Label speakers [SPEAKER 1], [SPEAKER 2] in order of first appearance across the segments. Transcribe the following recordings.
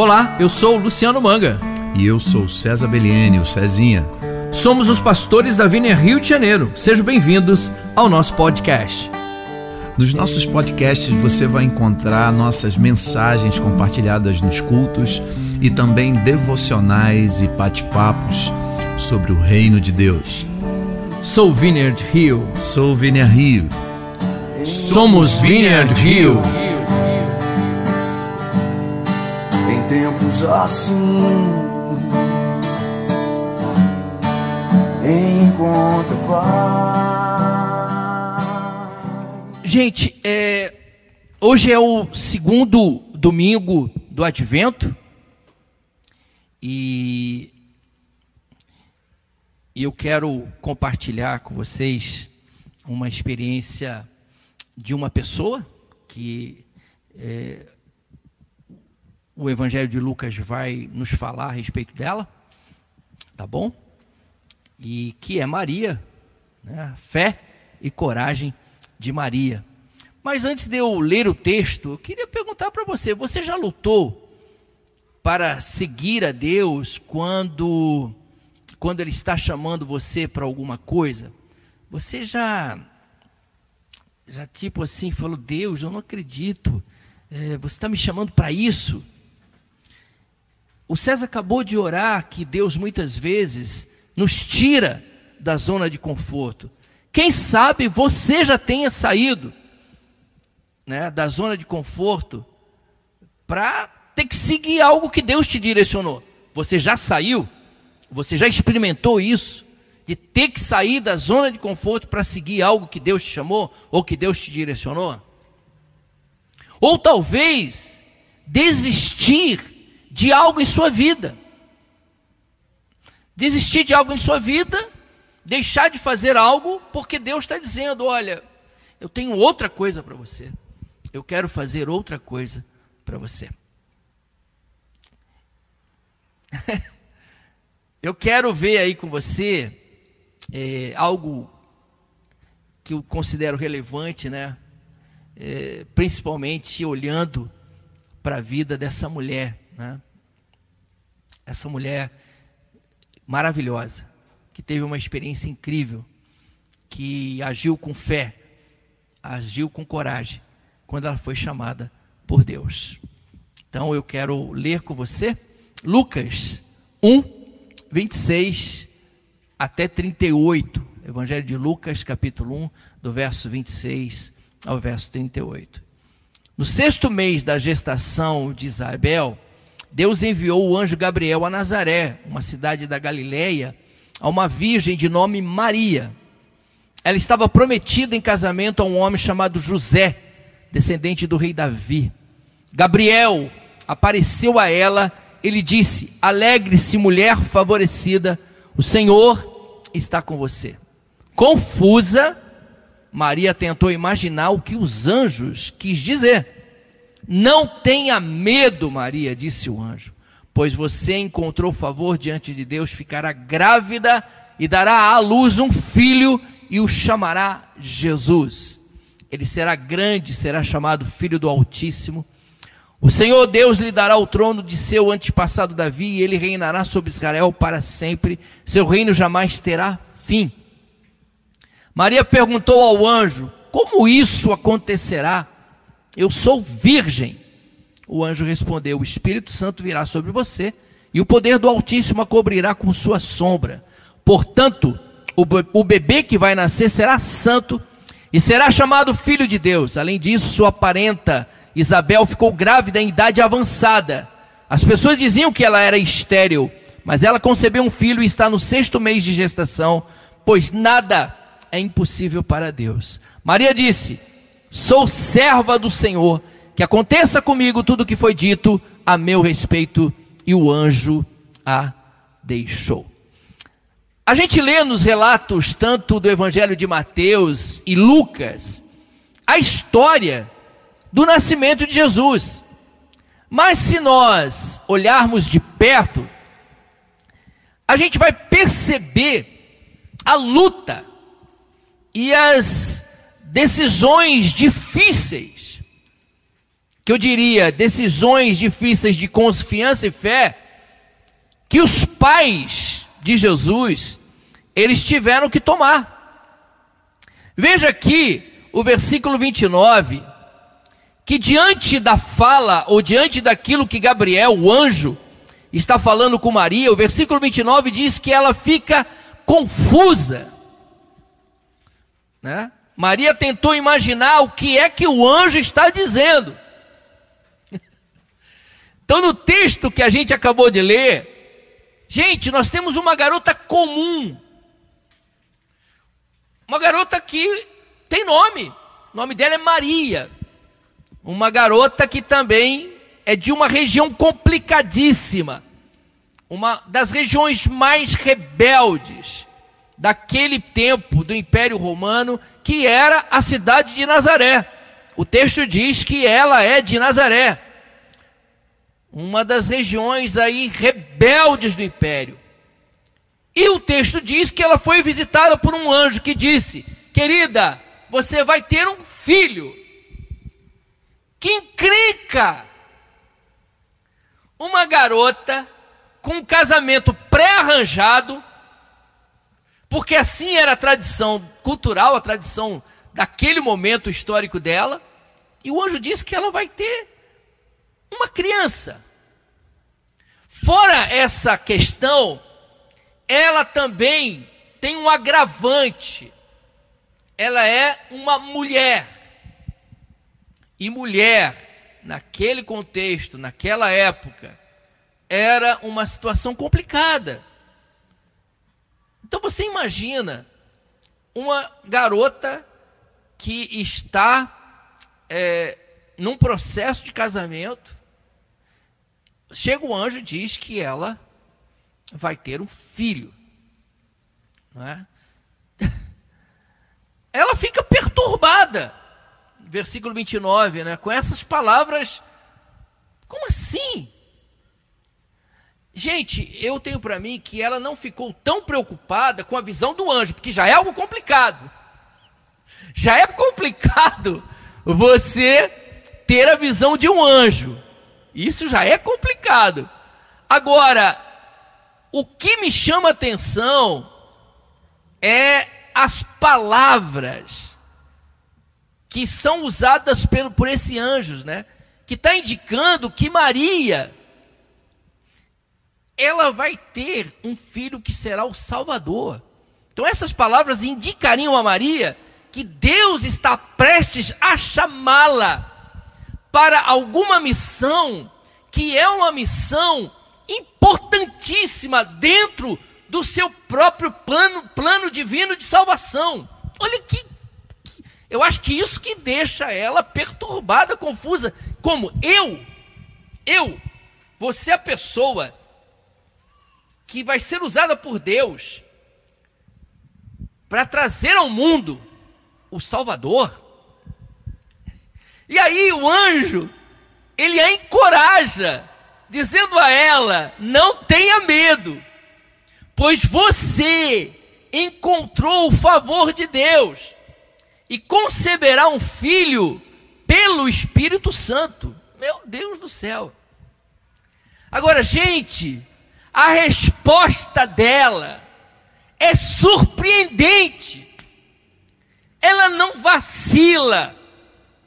[SPEAKER 1] Olá, eu sou o Luciano Manga.
[SPEAKER 2] E eu sou César Beliene, o Cezinha.
[SPEAKER 1] Somos os pastores da Vina Rio de Janeiro. Sejam bem-vindos ao nosso podcast.
[SPEAKER 2] Nos nossos podcasts você vai encontrar nossas mensagens compartilhadas nos cultos e também devocionais e bate-papos sobre o reino de Deus.
[SPEAKER 1] Sou Vineyard Rio.
[SPEAKER 2] Sou Vineyard Rio.
[SPEAKER 1] Somos Vineyard Rio.
[SPEAKER 3] Assim, encontra paz.
[SPEAKER 1] Gente, é, hoje é o segundo domingo do Advento e eu quero compartilhar com vocês uma experiência de uma pessoa que é, o Evangelho de Lucas vai nos falar a respeito dela, tá bom? E que é Maria, né? fé e coragem de Maria. Mas antes de eu ler o texto, eu queria perguntar para você: você já lutou para seguir a Deus quando, quando Ele está chamando você para alguma coisa? Você já já tipo assim, falou, Deus, eu não acredito, é, você está me chamando para isso. O César acabou de orar que Deus muitas vezes nos tira da zona de conforto. Quem sabe você já tenha saído né, da zona de conforto para ter que seguir algo que Deus te direcionou. Você já saiu? Você já experimentou isso? de ter que sair da zona de conforto para seguir algo que Deus te chamou ou que Deus te direcionou? Ou talvez desistir de algo em sua vida. Desistir de algo em sua vida, deixar de fazer algo porque Deus está dizendo: olha, eu tenho outra coisa para você. Eu quero fazer outra coisa para você. eu quero ver aí com você é, algo que eu considero relevante, né? É, principalmente olhando para a vida dessa mulher, né? Essa mulher maravilhosa, que teve uma experiência incrível, que agiu com fé, agiu com coragem, quando ela foi chamada por Deus. Então eu quero ler com você Lucas 1, 26 até 38. Evangelho de Lucas, capítulo 1, do verso 26 ao verso 38. No sexto mês da gestação de Isabel, Deus enviou o anjo Gabriel a Nazaré, uma cidade da Galileia, a uma virgem de nome Maria. Ela estava prometida em casamento a um homem chamado José, descendente do rei Davi. Gabriel apareceu a ela, ele disse: Alegre-se, mulher favorecida, o Senhor está com você. Confusa, Maria tentou imaginar o que os anjos quis dizer. Não tenha medo, Maria, disse o anjo, pois você encontrou favor diante de Deus, ficará grávida e dará à luz um filho e o chamará Jesus. Ele será grande, será chamado Filho do Altíssimo. O Senhor Deus lhe dará o trono de seu antepassado Davi, e ele reinará sobre Israel para sempre. Seu reino jamais terá fim. Maria perguntou ao anjo: Como isso acontecerá? Eu sou virgem. O anjo respondeu: O Espírito Santo virá sobre você, e o poder do Altíssimo a cobrirá com sua sombra. Portanto, o bebê que vai nascer será santo e será chamado Filho de Deus. Além disso, sua parenta Isabel ficou grávida em idade avançada. As pessoas diziam que ela era estéril, mas ela concebeu um filho e está no sexto mês de gestação, pois nada é impossível para Deus. Maria disse: Sou serva do Senhor, que aconteça comigo tudo o que foi dito a meu respeito. E o anjo a deixou. A gente lê nos relatos, tanto do Evangelho de Mateus e Lucas, a história do nascimento de Jesus. Mas se nós olharmos de perto, a gente vai perceber a luta e as decisões difíceis que eu diria, decisões difíceis de confiança e fé, que os pais de Jesus, eles tiveram que tomar. Veja aqui o versículo 29, que diante da fala, ou diante daquilo que Gabriel, o anjo, está falando com Maria, o versículo 29 diz que ela fica confusa. Né? Maria tentou imaginar o que é que o anjo está dizendo. Então, no texto que a gente acabou de ler, gente, nós temos uma garota comum. Uma garota que tem nome. O nome dela é Maria. Uma garota que também é de uma região complicadíssima. Uma das regiões mais rebeldes daquele tempo do Império Romano, que era a cidade de Nazaré. O texto diz que ela é de Nazaré, uma das regiões aí rebeldes do império. E o texto diz que ela foi visitada por um anjo que disse: Querida, você vai ter um filho. Que encrenca! Uma garota com um casamento pré-arranjado, porque assim era a tradição cultural, a tradição daquele momento histórico dela, e o anjo disse que ela vai ter uma criança. Fora essa questão, ela também tem um agravante. Ela é uma mulher. E mulher, naquele contexto, naquela época, era uma situação complicada. Então você imagina uma garota que está é, num processo de casamento, chega o anjo e diz que ela vai ter um filho. Não é? Ela fica perturbada, versículo 29, né, com essas palavras. Como assim? Gente, eu tenho para mim que ela não ficou tão preocupada com a visão do anjo, porque já é algo complicado. Já é complicado você ter a visão de um anjo. Isso já é complicado. Agora, o que me chama atenção é as palavras que são usadas por, por esse anjo, né? Que está indicando que Maria ela vai ter um filho que será o Salvador. Então essas palavras indicariam a Maria que Deus está prestes a chamá-la para alguma missão que é uma missão importantíssima dentro do seu próprio plano, plano divino de salvação. Olha que, que eu acho que isso que deixa ela perturbada, confusa, como eu, eu, você é a pessoa que vai ser usada por Deus para trazer ao mundo o Salvador. E aí o anjo, ele a encoraja, dizendo a ela: não tenha medo, pois você encontrou o favor de Deus e conceberá um filho pelo Espírito Santo. Meu Deus do céu. Agora, gente, a resposta dela é surpreendente. Ela não vacila.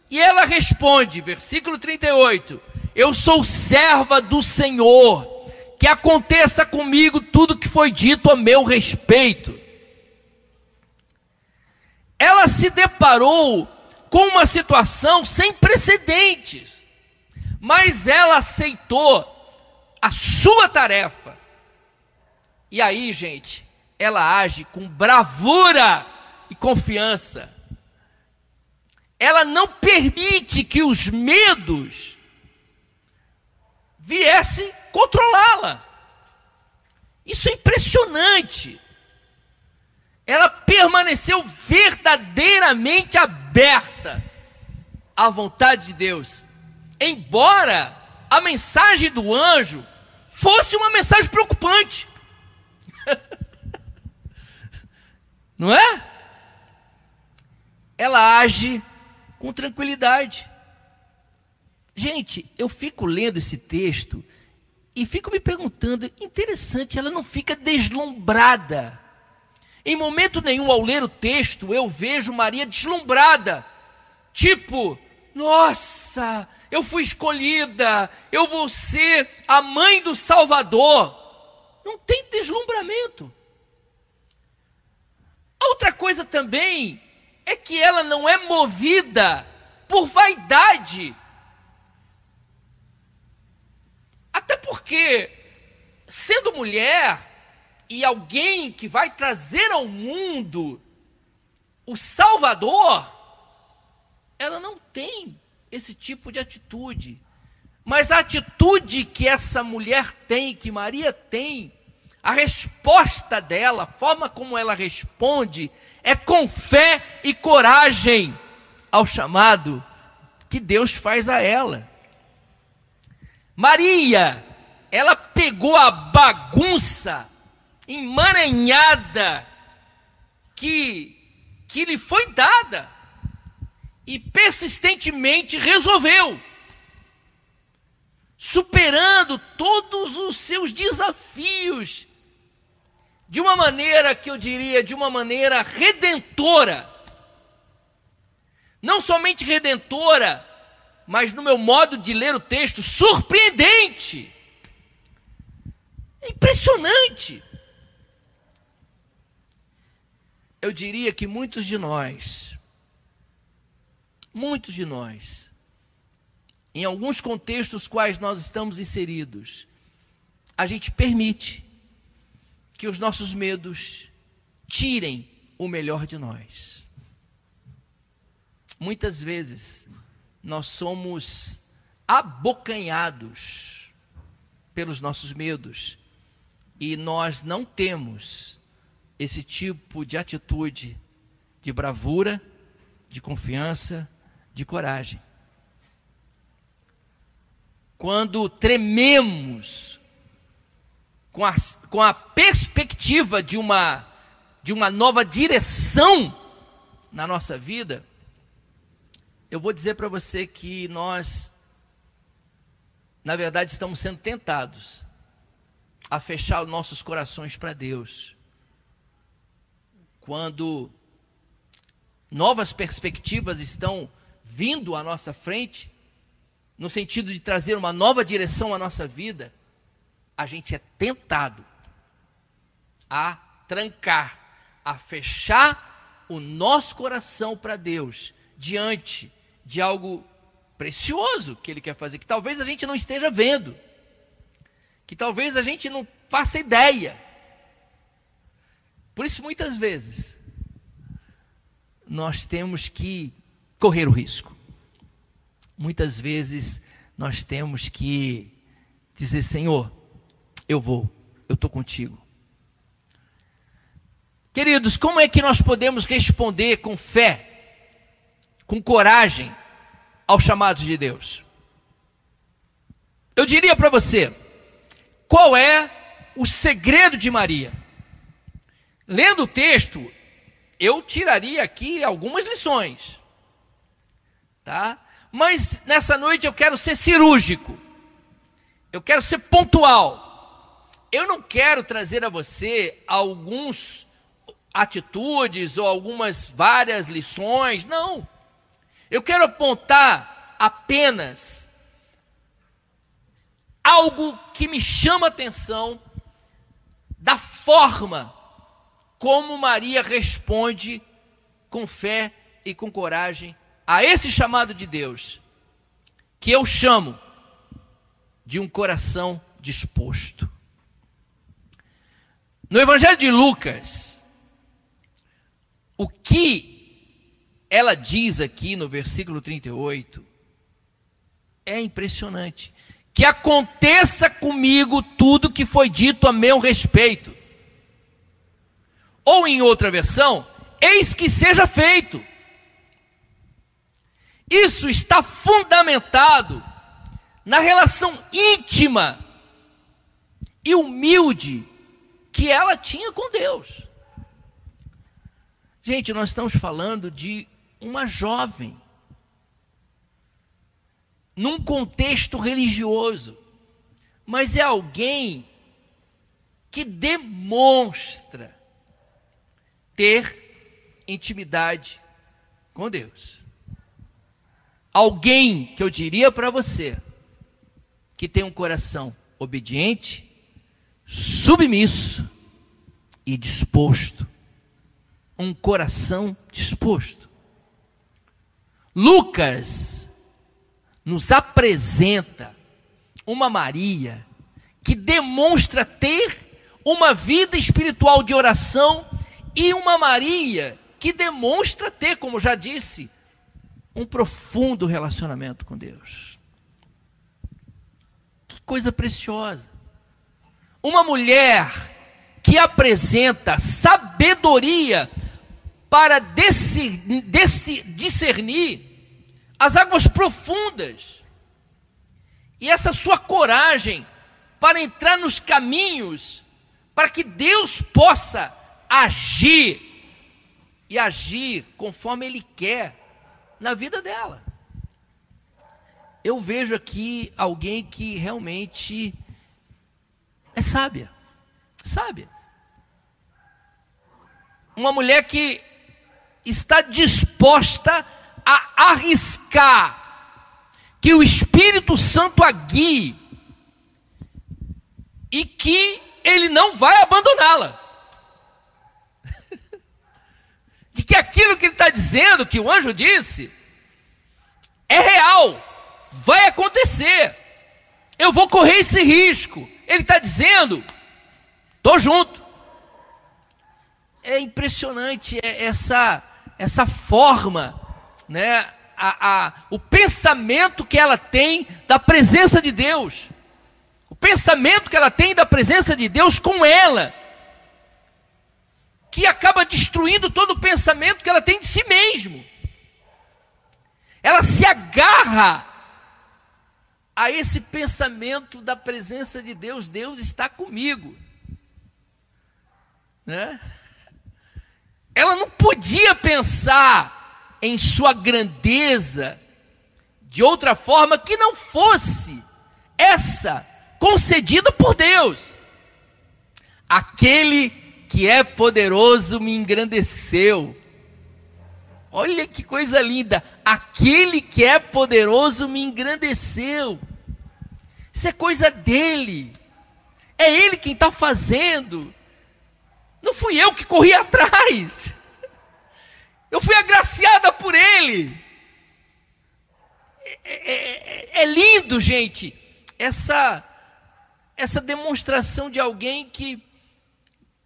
[SPEAKER 1] E ela responde, versículo 38: Eu sou serva do Senhor, que aconteça comigo tudo que foi dito a meu respeito. Ela se deparou com uma situação sem precedentes, mas ela aceitou a sua tarefa. E aí, gente, ela age com bravura e confiança ela não permite que os medos viessem controlá-la. Isso é impressionante. Ela permaneceu verdadeiramente aberta à vontade de Deus, embora a mensagem do anjo fosse uma mensagem preocupante. Não é? Ela age com tranquilidade. Gente, eu fico lendo esse texto e fico me perguntando, interessante, ela não fica deslumbrada. Em momento nenhum, ao ler o texto, eu vejo Maria deslumbrada. Tipo, nossa, eu fui escolhida, eu vou ser a mãe do Salvador. Não tem deslumbramento. Outra coisa também é que ela não é movida por vaidade. Até porque, sendo mulher e alguém que vai trazer ao mundo o Salvador, ela não tem esse tipo de atitude. Mas a atitude que essa mulher tem, que Maria tem, a resposta dela, a forma como ela responde, é com fé e coragem ao chamado que Deus faz a ela. Maria, ela pegou a bagunça emaranhada que, que lhe foi dada e persistentemente resolveu, superando todos os seus desafios de uma maneira que eu diria, de uma maneira redentora. Não somente redentora, mas no meu modo de ler o texto, surpreendente. Impressionante. Eu diria que muitos de nós, muitos de nós, em alguns contextos quais nós estamos inseridos, a gente permite que os nossos medos tirem o melhor de nós. Muitas vezes nós somos abocanhados pelos nossos medos e nós não temos esse tipo de atitude de bravura, de confiança, de coragem. Quando trememos com a, com a perspectiva de uma, de uma nova direção na nossa vida, eu vou dizer para você que nós, na verdade, estamos sendo tentados a fechar os nossos corações para Deus. Quando novas perspectivas estão vindo à nossa frente, no sentido de trazer uma nova direção à nossa vida, a gente é tentado a trancar, a fechar o nosso coração para Deus diante de algo precioso que Ele quer fazer, que talvez a gente não esteja vendo, que talvez a gente não faça ideia. Por isso, muitas vezes, nós temos que correr o risco. Muitas vezes, nós temos que dizer: Senhor, eu vou, eu estou contigo. Queridos, como é que nós podemos responder com fé, com coragem aos chamados de Deus? Eu diria para você, qual é o segredo de Maria? Lendo o texto, eu tiraria aqui algumas lições, tá? Mas nessa noite eu quero ser cirúrgico, eu quero ser pontual eu não quero trazer a você alguns atitudes ou algumas várias lições, não. Eu quero apontar apenas algo que me chama a atenção da forma como Maria responde com fé e com coragem a esse chamado de Deus, que eu chamo de um coração disposto. No Evangelho de Lucas, o que ela diz aqui no versículo 38 é impressionante. Que aconteça comigo tudo que foi dito a meu respeito. Ou em outra versão, eis que seja feito. Isso está fundamentado na relação íntima e humilde que ela tinha com Deus. Gente, nós estamos falando de uma jovem. num contexto religioso, mas é alguém que demonstra ter intimidade com Deus. Alguém que eu diria para você que tem um coração obediente, submisso e disposto. Um coração disposto. Lucas nos apresenta uma Maria que demonstra ter uma vida espiritual de oração e uma Maria que demonstra ter, como já disse, um profundo relacionamento com Deus. Que coisa preciosa. Uma mulher que apresenta sabedoria para discernir as águas profundas. E essa sua coragem para entrar nos caminhos para que Deus possa agir e agir conforme Ele quer na vida dela. Eu vejo aqui alguém que realmente é sábia, sábia. Uma mulher que está disposta a arriscar que o Espírito Santo a guie e que ele não vai abandoná-la. De que aquilo que ele está dizendo, que o anjo disse, é real, vai acontecer. Eu vou correr esse risco. Ele está dizendo, estou junto. É impressionante essa, essa forma, né? A, a, o pensamento que ela tem da presença de Deus pensamento que ela tem da presença de Deus com ela, que acaba destruindo todo o pensamento que ela tem de si mesmo. Ela se agarra a esse pensamento da presença de Deus, Deus está comigo. Né? Ela não podia pensar em sua grandeza de outra forma que não fosse essa concedido por Deus. Aquele que é poderoso me engrandeceu. Olha que coisa linda. Aquele que é poderoso me engrandeceu. Isso é coisa dele. É ele quem está fazendo. Não fui eu que corri atrás. Eu fui agraciada por ele. É, é, é, é lindo, gente, essa essa demonstração de alguém que,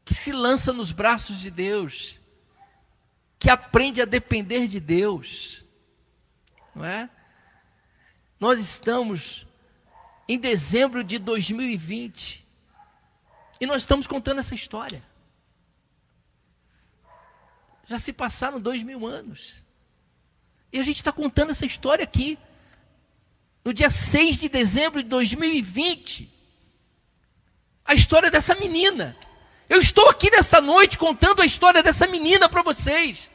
[SPEAKER 1] que se lança nos braços de Deus, que aprende a depender de Deus, não é? Nós estamos em dezembro de 2020 e nós estamos contando essa história. Já se passaram dois mil anos. E a gente está contando essa história aqui. No dia 6 de dezembro de 2020 a história dessa menina. Eu estou aqui nessa noite contando a história dessa menina para vocês.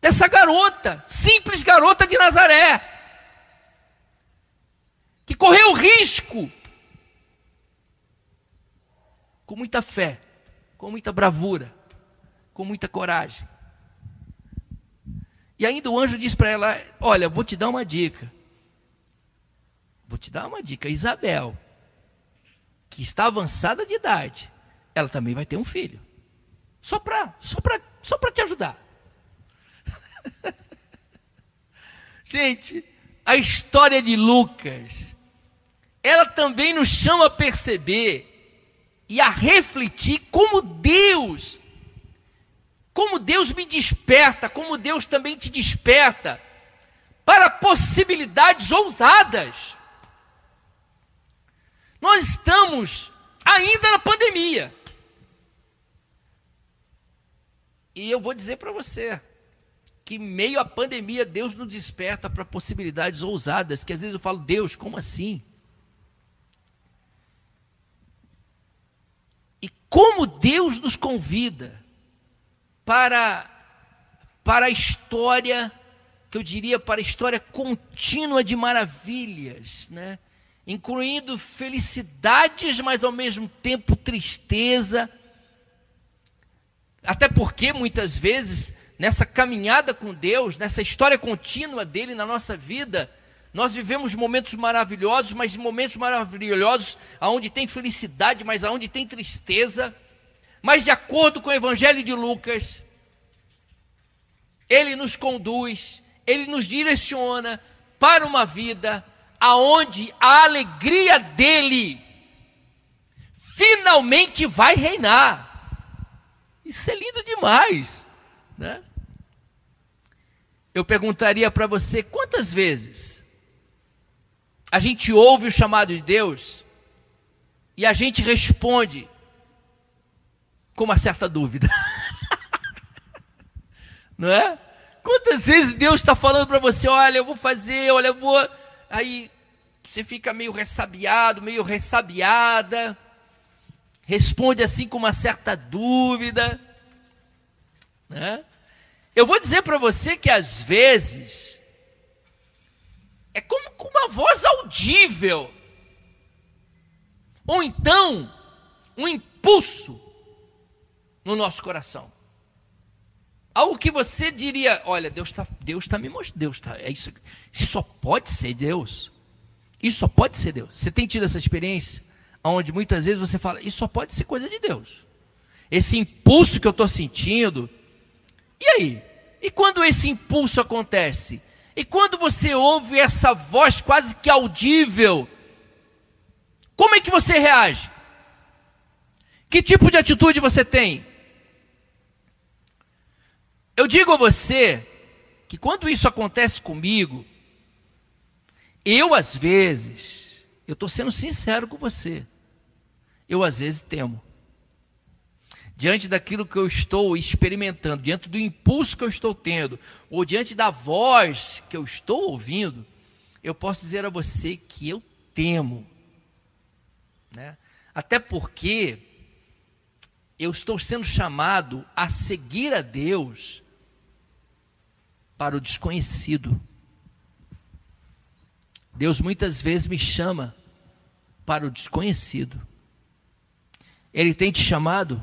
[SPEAKER 1] Dessa garota, simples garota de Nazaré, que correu risco, com muita fé, com muita bravura, com muita coragem. E ainda o anjo diz para ela: Olha, vou te dar uma dica. Vou te dar uma dica. Isabel, que está avançada de idade, ela também vai ter um filho. Só para só só te ajudar. Gente, a história de Lucas, ela também nos chama a perceber e a refletir como Deus, como Deus me desperta, como Deus também te desperta para possibilidades ousadas. Nós estamos ainda na pandemia. E eu vou dizer para você que meio à pandemia Deus nos desperta para possibilidades ousadas, que às vezes eu falo, Deus, como assim? E como Deus nos convida para para a história que eu diria para a história contínua de maravilhas, né? incluindo felicidades, mas ao mesmo tempo tristeza. Até porque muitas vezes nessa caminhada com Deus, nessa história contínua dele na nossa vida, nós vivemos momentos maravilhosos, mas momentos maravilhosos aonde tem felicidade, mas aonde tem tristeza. Mas de acordo com o Evangelho de Lucas, ele nos conduz ele nos direciona para uma vida aonde a alegria dele finalmente vai reinar. Isso é lindo demais, né? Eu perguntaria para você quantas vezes a gente ouve o chamado de Deus e a gente responde com uma certa dúvida. Não é? Quantas vezes Deus está falando para você, olha, eu vou fazer, olha, eu vou. Aí você fica meio ressabiado, meio ressabiada, responde assim com uma certa dúvida. Né? Eu vou dizer para você que às vezes é como com uma voz ou então um impulso no nosso coração. Algo que você diria, olha, Deus está Deus tá me mostrando, Deus está, é isso, isso só pode ser Deus. Isso só pode ser Deus. Você tem tido essa experiência? Onde muitas vezes você fala, isso só pode ser coisa de Deus. Esse impulso que eu estou sentindo. E aí? E quando esse impulso acontece? E quando você ouve essa voz quase que audível, como é que você reage? Que tipo de atitude você tem? Eu digo a você que quando isso acontece comigo, eu às vezes, eu estou sendo sincero com você, eu às vezes temo. Diante daquilo que eu estou experimentando, diante do impulso que eu estou tendo, ou diante da voz que eu estou ouvindo, eu posso dizer a você que eu temo. Né? Até porque eu estou sendo chamado a seguir a Deus para o desconhecido. Deus muitas vezes me chama para o desconhecido. Ele tem te chamado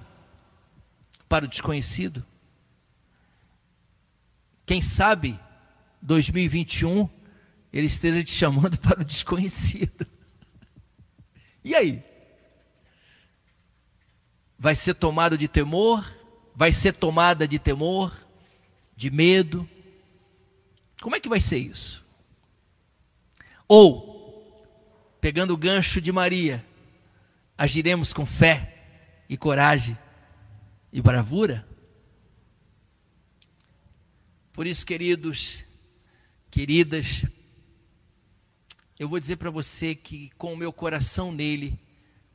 [SPEAKER 1] para o desconhecido? Quem sabe 2021 ele esteja te chamando para o desconhecido. E aí? Vai ser tomado de temor? Vai ser tomada de temor, de medo, como é que vai ser isso? Ou, pegando o gancho de Maria, agiremos com fé e coragem e bravura? Por isso, queridos, queridas, eu vou dizer para você que com o meu coração nele,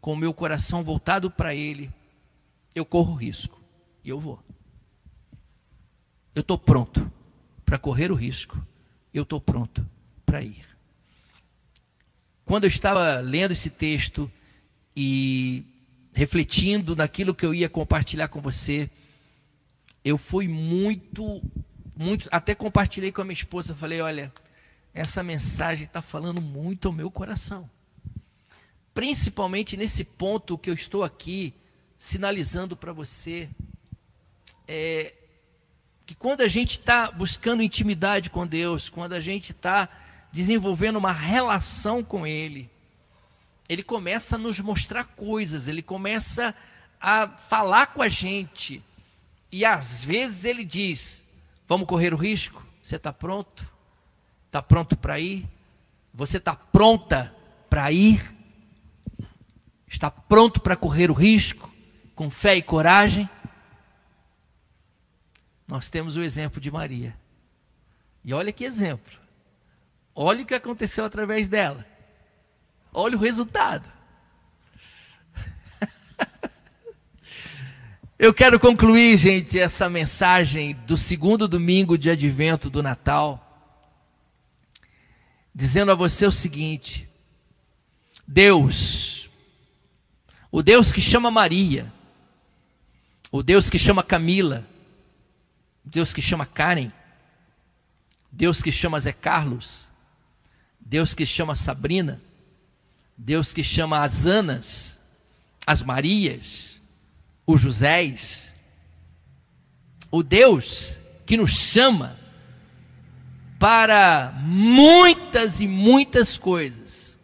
[SPEAKER 1] com o meu coração voltado para ele, eu corro risco. E eu vou. Eu estou pronto para correr o risco, eu estou pronto para ir. Quando eu estava lendo esse texto e refletindo naquilo que eu ia compartilhar com você, eu fui muito, muito, até compartilhei com a minha esposa, falei, olha, essa mensagem está falando muito ao meu coração. Principalmente nesse ponto que eu estou aqui sinalizando para você. É, que quando a gente está buscando intimidade com Deus, quando a gente está desenvolvendo uma relação com Ele, Ele começa a nos mostrar coisas, Ele começa a falar com a gente. E às vezes Ele diz: Vamos correr o risco? Você está pronto? Está pronto para ir? Você está pronta para ir? Está pronto para correr o risco? Com fé e coragem? Nós temos o exemplo de Maria. E olha que exemplo. Olha o que aconteceu através dela. Olha o resultado. Eu quero concluir, gente, essa mensagem do segundo domingo de advento do Natal, dizendo a você o seguinte: Deus, o Deus que chama Maria, o Deus que chama Camila, Deus que chama Karen, Deus que chama Zé Carlos, Deus que chama Sabrina, Deus que chama as Anas, as Marias, os Josés, o Deus que nos chama para muitas e muitas coisas.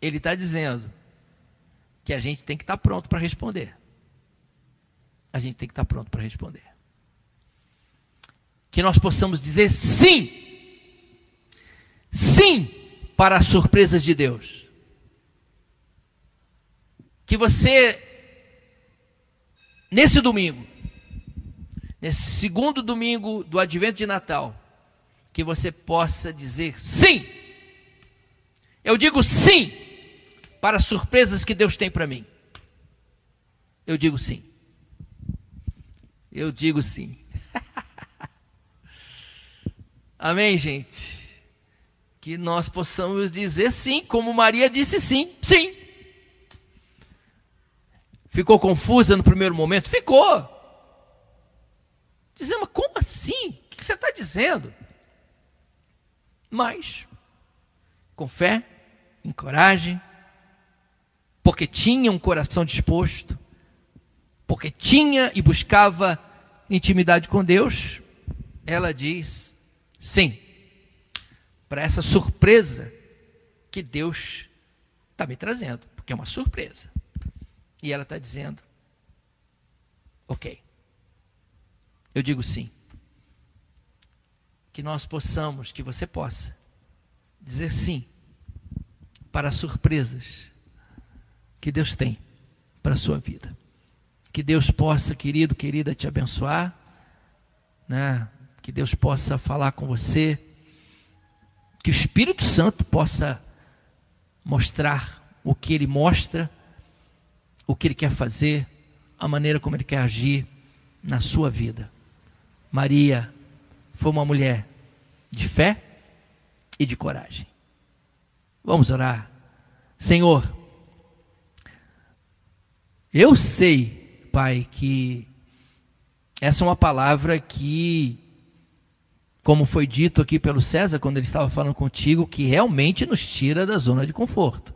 [SPEAKER 1] Ele está dizendo que a gente tem que estar tá pronto para responder. A gente tem que estar tá pronto para responder. Que nós possamos dizer sim. Sim para as surpresas de Deus. Que você, nesse domingo, nesse segundo domingo do advento de Natal, que você possa dizer sim. Eu digo sim para as surpresas que Deus tem para mim. Eu digo sim. Eu digo sim. Amém, gente? Que nós possamos dizer sim, como Maria disse sim, sim. Ficou confusa no primeiro momento? Ficou. Dizendo, mas como assim? O que você está dizendo? Mas, com fé, em coragem, porque tinha um coração disposto, porque tinha e buscava intimidade com Deus, ela diz sim, para essa surpresa que Deus está me trazendo, porque é uma surpresa. E ela está dizendo: ok, eu digo sim. Que nós possamos, que você possa, dizer sim para surpresas que Deus tem para a sua vida. Que Deus possa, querido, querida, te abençoar, né? que Deus possa falar com você, que o Espírito Santo possa mostrar o que ele mostra, o que ele quer fazer, a maneira como ele quer agir na sua vida. Maria foi uma mulher de fé e de coragem. Vamos orar. Senhor, eu sei, Pai, que essa é uma palavra que, como foi dito aqui pelo César quando ele estava falando contigo, que realmente nos tira da zona de conforto.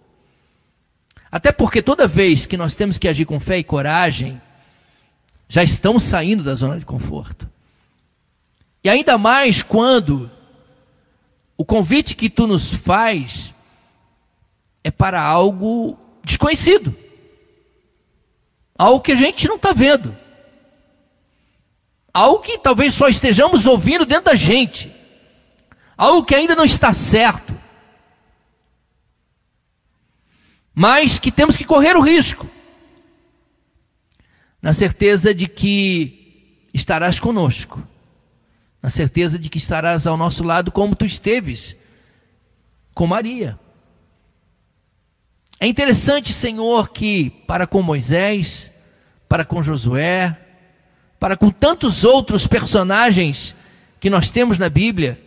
[SPEAKER 1] Até porque toda vez que nós temos que agir com fé e coragem, já estamos saindo da zona de conforto. E ainda mais quando o convite que tu nos faz é para algo desconhecido algo que a gente não está vendo, algo que talvez só estejamos ouvindo dentro da gente, algo que ainda não está certo, mas que temos que correr o risco, na certeza de que estarás conosco, na certeza de que estarás ao nosso lado como tu esteves com Maria. É interessante, Senhor, que para com Moisés, para com Josué, para com tantos outros personagens que nós temos na Bíblia,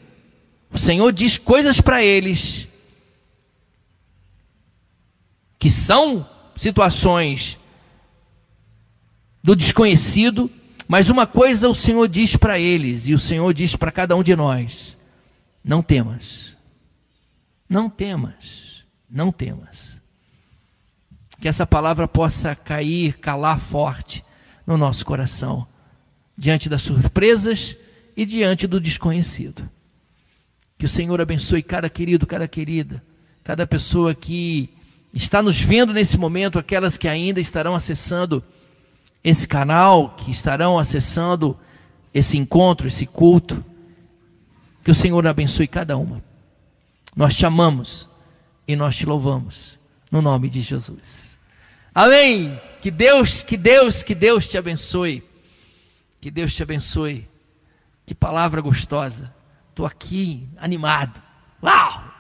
[SPEAKER 1] o Senhor diz coisas para eles que são situações do desconhecido, mas uma coisa o Senhor diz para eles, e o Senhor diz para cada um de nós: não temas, não temas, não temas. Que essa palavra possa cair, calar forte no nosso coração, diante das surpresas e diante do desconhecido. Que o Senhor abençoe cada querido, cada querida, cada pessoa que está nos vendo nesse momento, aquelas que ainda estarão acessando esse canal, que estarão acessando esse encontro, esse culto. Que o Senhor abençoe cada uma. Nós te amamos e nós te louvamos, no nome de Jesus. Amém. Que Deus, que Deus, que Deus te abençoe. Que Deus te abençoe. Que palavra gostosa. Estou aqui animado. Uau!